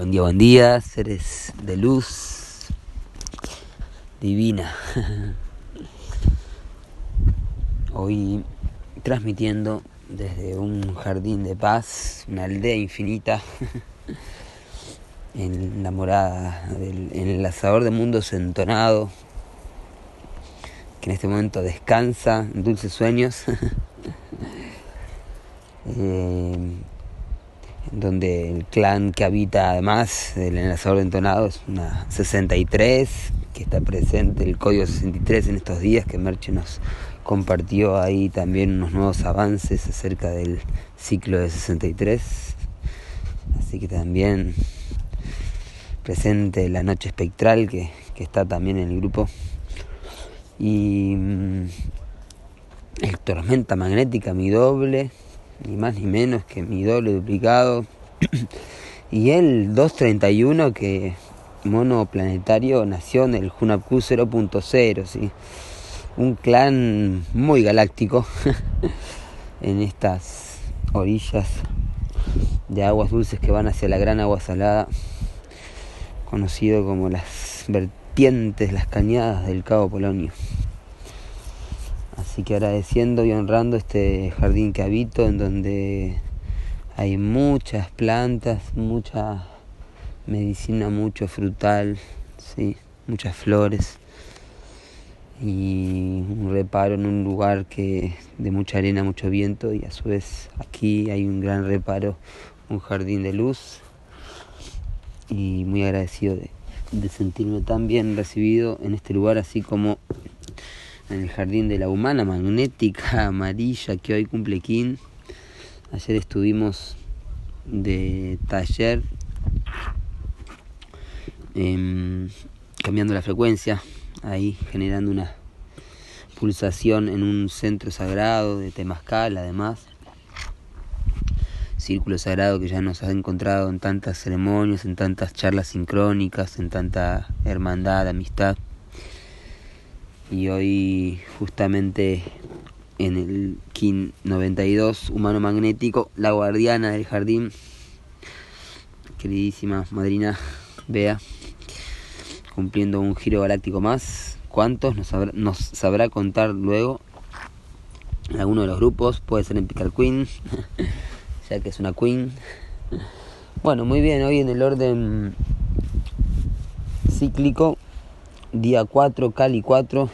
Buen día, buen día, seres de luz divina. Hoy transmitiendo desde un jardín de paz, una aldea infinita, en la morada, del, en el asador de mundos entonado, que en este momento descansa en dulces sueños. eh, donde el clan que habita además del enlazador de entonado es una 63, que está presente el código 63 en estos días, que Merche nos compartió ahí también unos nuevos avances acerca del ciclo de 63. Así que también presente la noche espectral que, que está también en el grupo. Y mm, el tormenta magnética, mi doble, ni más ni menos que mi doble duplicado. y el 231 que mono planetario nació en el Hunapku 0.0, ¿sí? un clan muy galáctico en estas orillas de aguas dulces que van hacia la gran agua salada, conocido como las vertientes, las cañadas del Cabo Polonio. Así que agradeciendo y honrando este jardín que habito, en donde hay muchas plantas, mucha medicina, mucho frutal, ¿sí? muchas flores y un reparo en un lugar que de mucha arena, mucho viento y a su vez aquí hay un gran reparo, un jardín de luz y muy agradecido de, de sentirme tan bien recibido en este lugar así como en el jardín de la humana magnética amarilla que hoy cumple King. Ayer estuvimos de taller eh, cambiando la frecuencia, ahí generando una pulsación en un centro sagrado de Temascal, además. Círculo sagrado que ya nos ha encontrado en tantas ceremonias, en tantas charlas sincrónicas, en tanta hermandad, amistad y hoy justamente en el KIN 92 humano magnético, la guardiana del jardín, queridísima madrina Bea, cumpliendo un giro galáctico más. ¿Cuántos? Nos sabrá, nos sabrá contar luego. Alguno de los grupos, puede ser en Picar Queen, ya que es una Queen. Bueno, muy bien, hoy en el orden cíclico día 4, Cali 4.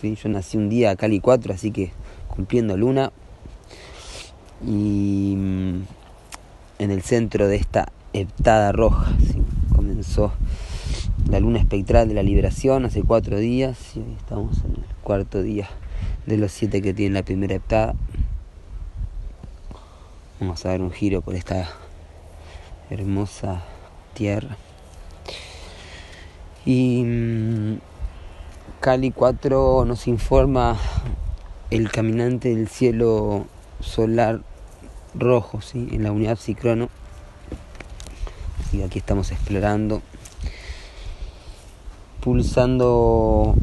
¿sí? Yo nací un día Cali 4, así que cumpliendo luna. Y mm, en el centro de esta heptada roja comenzó la luna espectral de la liberación hace cuatro días y hoy estamos en el cuarto día de los siete que tiene la primera heptada. Vamos a dar un giro por esta hermosa tierra. Y mm, Cali 4 nos informa el caminante del cielo solar rojo, ¿sí? en la unidad Cicrono. Que aquí estamos explorando, pulsando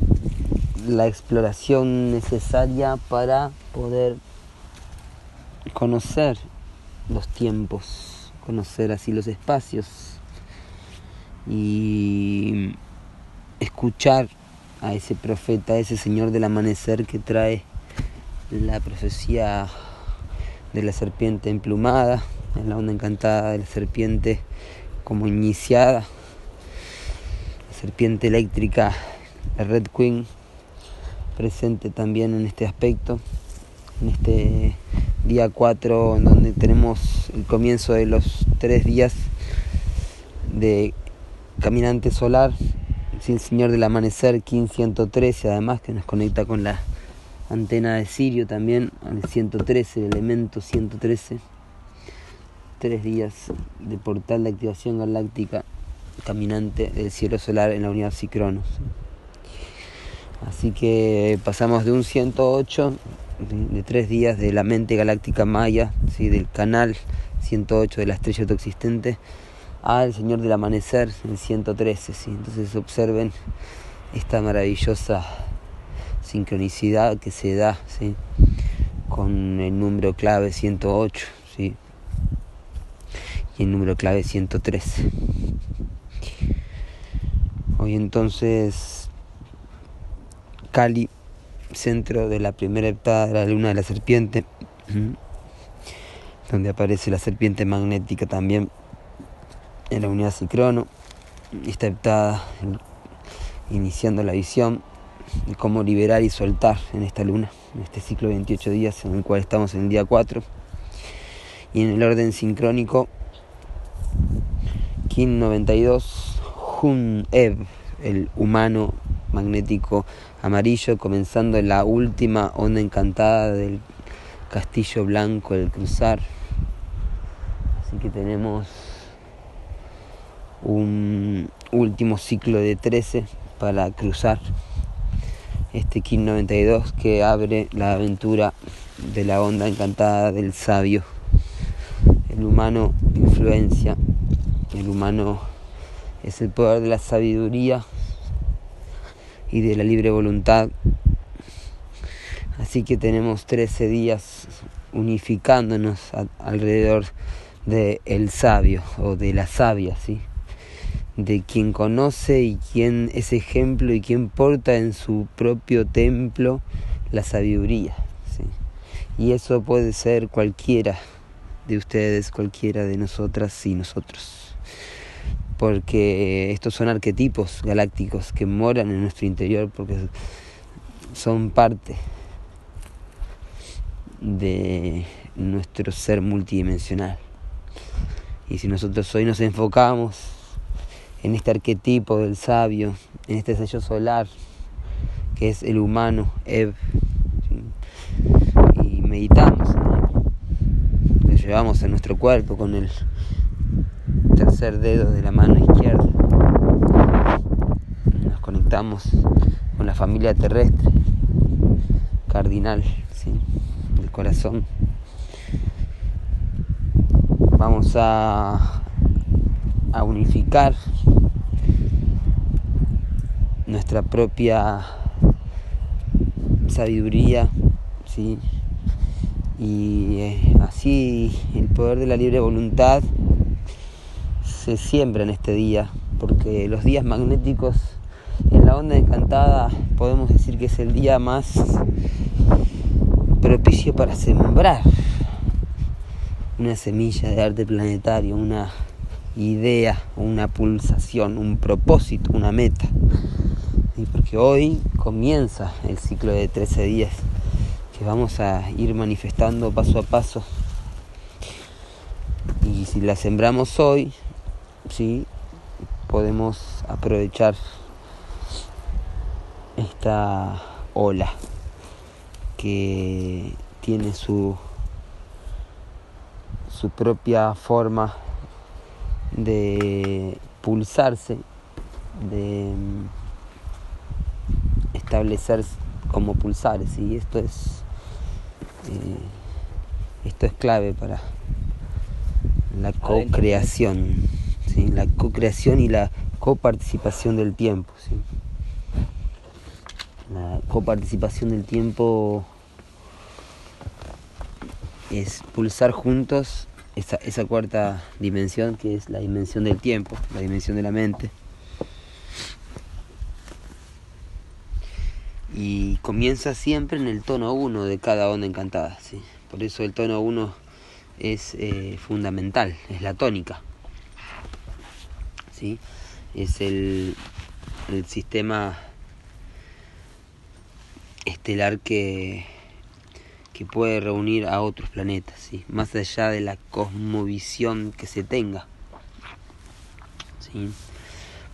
la exploración necesaria para poder conocer los tiempos, conocer así los espacios y escuchar a ese profeta, a ese señor del amanecer que trae la profecía de la serpiente emplumada, en la onda encantada de la serpiente como iniciada, la serpiente eléctrica, la Red Queen, presente también en este aspecto, en este día 4, en donde tenemos el comienzo de los tres días de caminante solar sí, el Señor del Amanecer, King 113, además que nos conecta con la antena de Sirio también, al 113, el elemento 113. Tres días de portal de activación galáctica caminante del cielo solar en la unidad Cicronos. Así que pasamos de un 108, de, de tres días de la mente galáctica maya, ¿sí? del canal 108 de la estrella autoexistente, al Señor del Amanecer en 113. ¿sí? Entonces observen esta maravillosa sincronicidad que se da ¿sí? con el número clave 108 ¿sí? y el número clave 113. Hoy entonces Cali, centro de la primera heptada de la luna de la serpiente, donde aparece la serpiente magnética también en la unidad Cicrono. Esta heptada iniciando la visión de cómo liberar y soltar en esta luna, en este ciclo de 28 días en el cual estamos en día 4. Y en el orden sincrónico, Kin 92, Hun Ev, el humano magnético amarillo, comenzando la última onda encantada del castillo blanco, el cruzar. Así que tenemos un último ciclo de 13 para cruzar este King 92 que abre la aventura de la onda encantada del sabio. El humano influencia, el humano es el poder de la sabiduría y de la libre voluntad. Así que tenemos 13 días unificándonos alrededor de el sabio o de la sabia, ¿sí? De quien conoce y quien es ejemplo y quien porta en su propio templo la sabiduría. Y eso puede ser cualquiera de ustedes, cualquiera de nosotras y nosotros. Porque estos son arquetipos galácticos que moran en nuestro interior porque son parte de nuestro ser multidimensional. Y si nosotros hoy nos enfocamos en este arquetipo del sabio, en este sello solar que es el humano, Ev. Y meditamos Lo llevamos en nuestro cuerpo con el tercer dedo de la mano izquierda. Nos conectamos con la familia terrestre, cardinal, ¿sí? del corazón. Vamos a, a unificar nuestra propia sabiduría, ¿sí? y eh, así el poder de la libre voluntad se siembra en este día, porque los días magnéticos en la onda encantada podemos decir que es el día más propicio para sembrar una semilla de arte planetario, una idea, una pulsación, un propósito, una meta porque hoy comienza el ciclo de 13 días que vamos a ir manifestando paso a paso. Y si la sembramos hoy, sí, podemos aprovechar esta ola que tiene su su propia forma de pulsarse, de establecer como pulsares y esto es eh, esto es clave para la co-creación la co-creación y la coparticipación del tiempo la coparticipación del tiempo es pulsar juntos esa, cuarta dimensión que es la dimensión del tiempo la dimensión de la mente y comienza siempre en el tono 1 de cada onda encantada. ¿sí? Por eso el tono 1 es eh, fundamental, es la tónica. ¿sí? Es el, el sistema estelar que, que puede reunir a otros planetas, ¿sí? más allá de la cosmovisión que se tenga. ¿sí?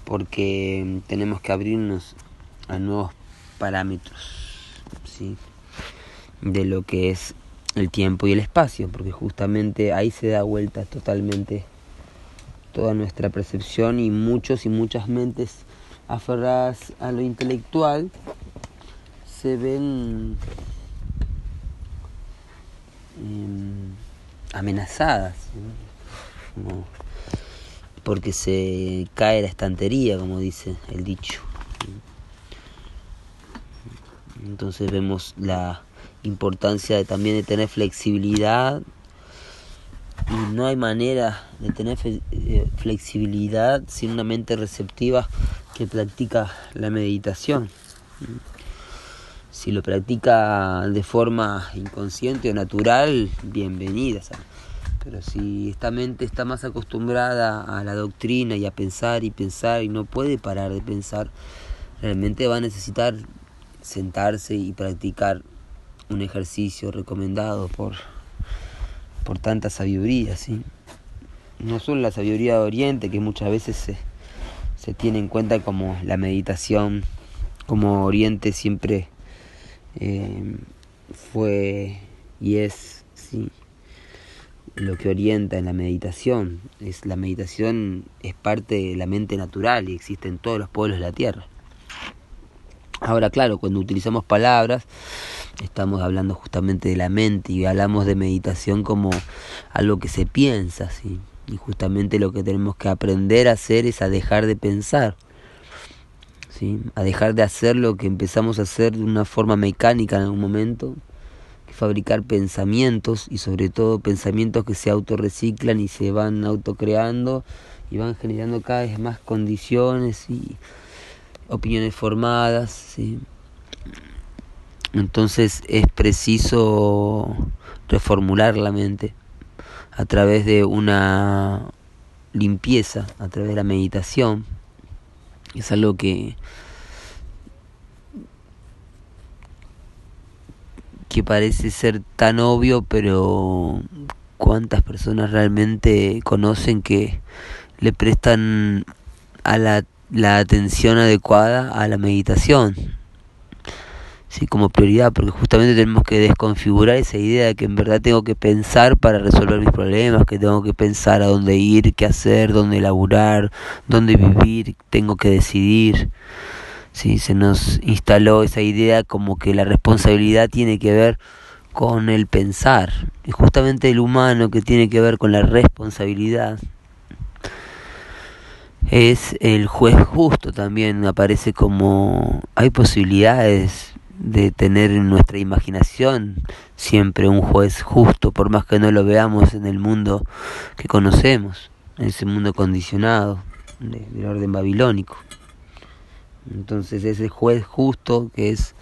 Porque tenemos que abrirnos a nuevos parámetros ¿sí? de lo que es el tiempo y el espacio, porque justamente ahí se da vuelta totalmente toda nuestra percepción y muchos y muchas mentes aferradas a lo intelectual se ven em, amenazadas, porque se cae la estantería, como dice el dicho. Entonces vemos la importancia de, también de tener flexibilidad y no hay manera de tener eh, flexibilidad sin una mente receptiva que practica la meditación. Si lo practica de forma inconsciente o natural, bienvenida. Pero si esta mente está más acostumbrada a la doctrina y a pensar y pensar y no puede parar de pensar, realmente va a necesitar sentarse y practicar un ejercicio recomendado por, por tanta sabiduría, ¿sí? No solo la sabiduría de Oriente, que muchas veces se, se tiene en cuenta como la meditación, como Oriente siempre eh, fue y es, ¿sí? lo que orienta en la meditación. Es, la meditación es parte de la mente natural y existe en todos los pueblos de la tierra. Ahora, claro, cuando utilizamos palabras, estamos hablando justamente de la mente y hablamos de meditación como algo que se piensa, ¿sí? Y justamente lo que tenemos que aprender a hacer es a dejar de pensar, ¿sí? A dejar de hacer lo que empezamos a hacer de una forma mecánica en algún momento fabricar pensamientos y sobre todo pensamientos que se autorreciclan y se van autocreando y van generando cada vez más condiciones y opiniones formadas. ¿sí? Entonces es preciso reformular la mente a través de una limpieza, a través de la meditación. Es algo que que parece ser tan obvio, pero cuántas personas realmente conocen que le prestan a la, la atención adecuada a la meditación. Sí, como prioridad, porque justamente tenemos que desconfigurar esa idea de que en verdad tengo que pensar para resolver mis problemas, que tengo que pensar a dónde ir, qué hacer, dónde laburar, dónde vivir, tengo que decidir. ¿sí? se nos instaló esa idea como que la responsabilidad tiene que ver con el pensar y justamente el humano que tiene que ver con la responsabilidad es el juez justo también aparece como hay posibilidades de tener en nuestra imaginación siempre un juez justo por más que no lo veamos en el mundo que conocemos en ese mundo condicionado del orden babilónico. Entonces ese juez justo que es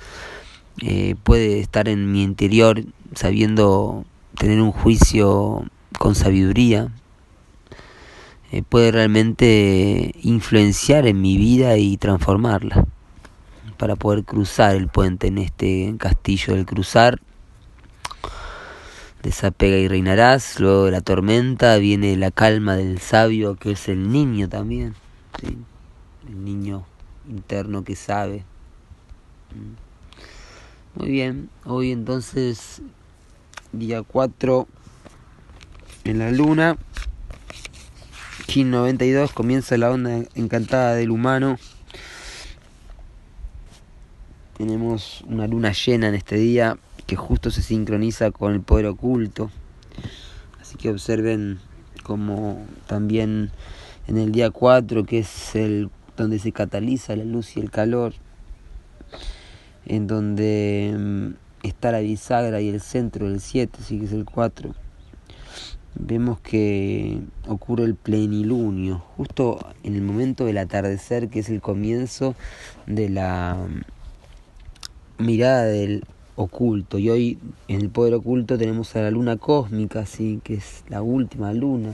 eh, puede estar en mi interior sabiendo tener un juicio con sabiduría, eh, puede realmente influenciar en mi vida y transformarla para poder cruzar el puente en este castillo del cruzar. Desapega y reinarás, luego de la tormenta viene la calma del sabio que es el niño también, el niño interno que sabe. Mm. Muy bien, hoy entonces día 4 en la luna. Kin 92 comienza la onda encantada del humano. Tenemos una luna llena en este día que justo se sincroniza con el poder oculto. Así que observen como también en el día 4, que es el donde se cataliza la luz y el calor, en donde mm, está la bisagra y el centro del 7, así que es el 4. Vemos que ocurre el plenilunio, justo en el momento del atardecer, que es el comienzo de la mm, mirada del oculto. Y hoy en el poder oculto tenemos a la luna cósmica, ¿sí? que es la última luna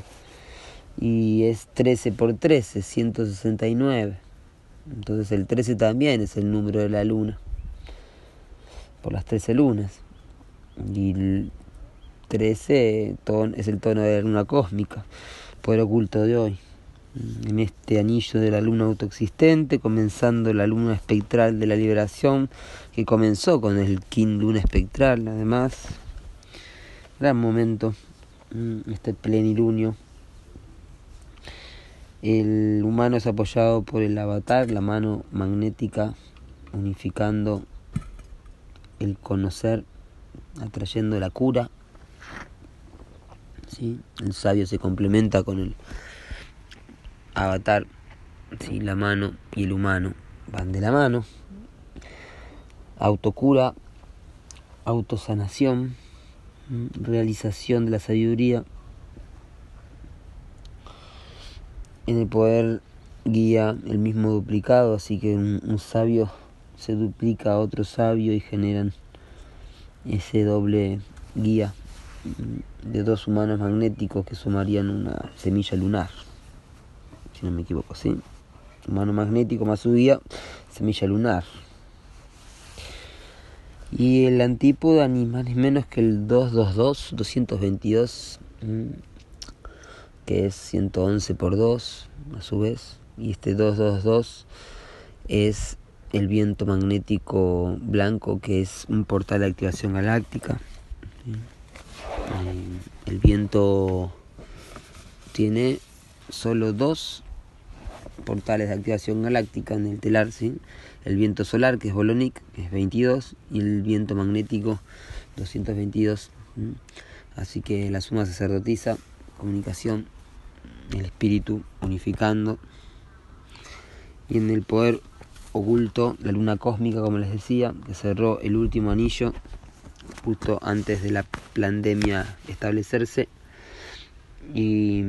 y es 13 por 13, 169. Entonces el 13 también es el número de la luna, por las 13 lunas. Y el 13 es el tono de la luna cósmica, poder oculto de hoy. En este anillo de la luna autoexistente, comenzando la luna espectral de la liberación, que comenzó con el King Luna espectral, además. Gran momento, mm, este plenilunio. El humano es apoyado por el avatar, la mano magnética, unificando el conocer, atrayendo la cura. ¿sí? El sabio se complementa con el avatar, ¿sí? la mano y el humano van de la mano. Autocura, autosanación, realización de la sabiduría en el poder guía el mismo duplicado, así que un, sabio se duplica a otro sabio y generan ese doble guía de dos humanos magnéticos que sumarían una semilla lunar, si no me equivoco, ¿sí? Humano magnético más su guía, semilla lunar. Y el antípoda ni más ni menos que el 222, 222, que es 111 por 2, a su vez. Y este 222 es el viento magnético blanco, que es un portal de activación galáctica. El viento tiene solo dos portales de activación galáctica en el telar, ¿sí? el viento solar, que es Bolonic, que es 22, y el viento magnético, 222. Así que la suma sacerdotisa, comunicación, el espíritu unificando, y en el poder oculto, la luna cósmica, como les decía, que cerró el último anillo justo antes de la pandemia establecerse y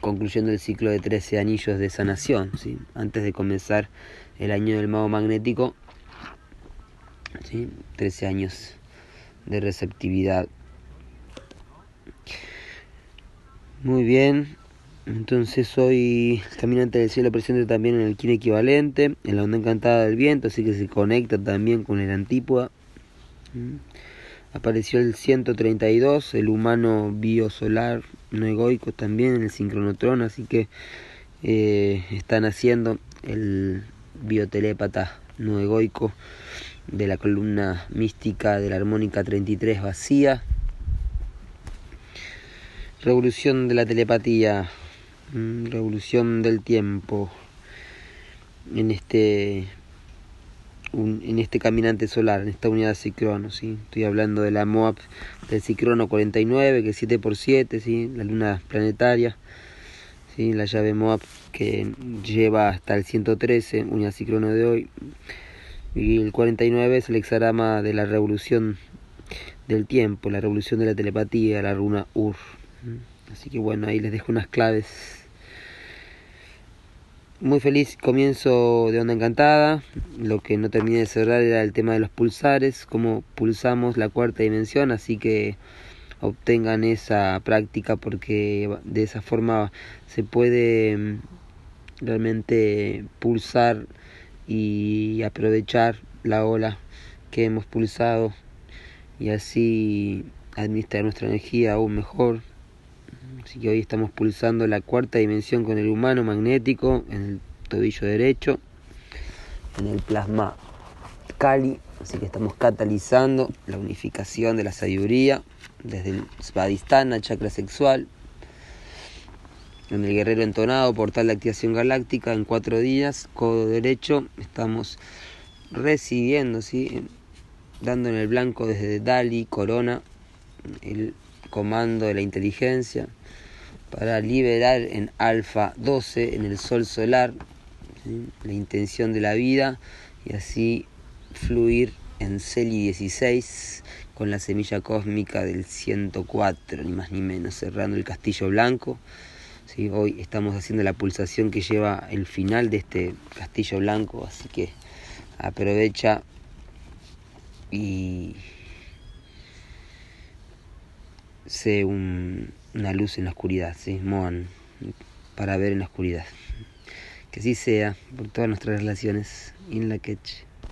concluyendo el ciclo de 13 anillos de sanación, ¿sí? antes de comenzar el año del mago magnético, ¿sí? 13 años de receptividad. Muy bien, entonces hoy caminante del cielo presente también en el kin equivalente, en la onda encantada del viento, así que se conecta también con el antípoda. Apareció el 132, el humano biosolar no egoico también el sincronotrón, así que eh, están haciendo el biotelépata no egoico de la columna mística de la armónica 33 vacía. Revolución de la telepatía, mm, revolución del tiempo en este en este caminante solar, en esta unidad de Cicrono, ¿sí? Estoy hablando de la MOAP del Cicrono 49, que es 7x7, ¿sí? La luna planetaria, ¿sí? La llave MOAP que lleva hasta el 113, unidad Cicrono de hoy. Y el 49 es el hexagrama de la revolución del tiempo, la revolución de la telepatía, la runa UR. Así que bueno, ahí les dejo unas claves muy feliz comienzo de Onda Encantada. Lo que no terminé de cerrar era el tema de los pulsares, cómo pulsamos la cuarta dimensión, así que obtengan esa práctica porque de esa forma se puede mm, realmente pulsar y aprovechar la ola que hemos pulsado y así administrar nuestra energía aún mejor Así que hoy estamos pulsando la cuarta dimensión con el humano magnético en el tobillo derecho, en el plasma Kali. Así que estamos catalizando la unificación de la sabiduría desde el Svadhisthana, chakra sexual, en el guerrero entonado, portal de activación galáctica, en cuatro días, codo derecho, estamos recibiendo, ¿sí? dando en el blanco desde Dali, Corona, el comando de la inteligencia para liberar en alfa 12 en el sol solar la intención de la vida y así fluir en Celi 16 con la semilla cósmica del 104 ni más ni menos cerrando el castillo blanco ¿sí? hoy estamos haciendo la pulsación que lleva el final de este castillo blanco así que aprovecha y sé una luz en la oscuridad, ¿sí? Moan, para ver en la oscuridad. Que así sea por todas nuestras relaciones. In la quech.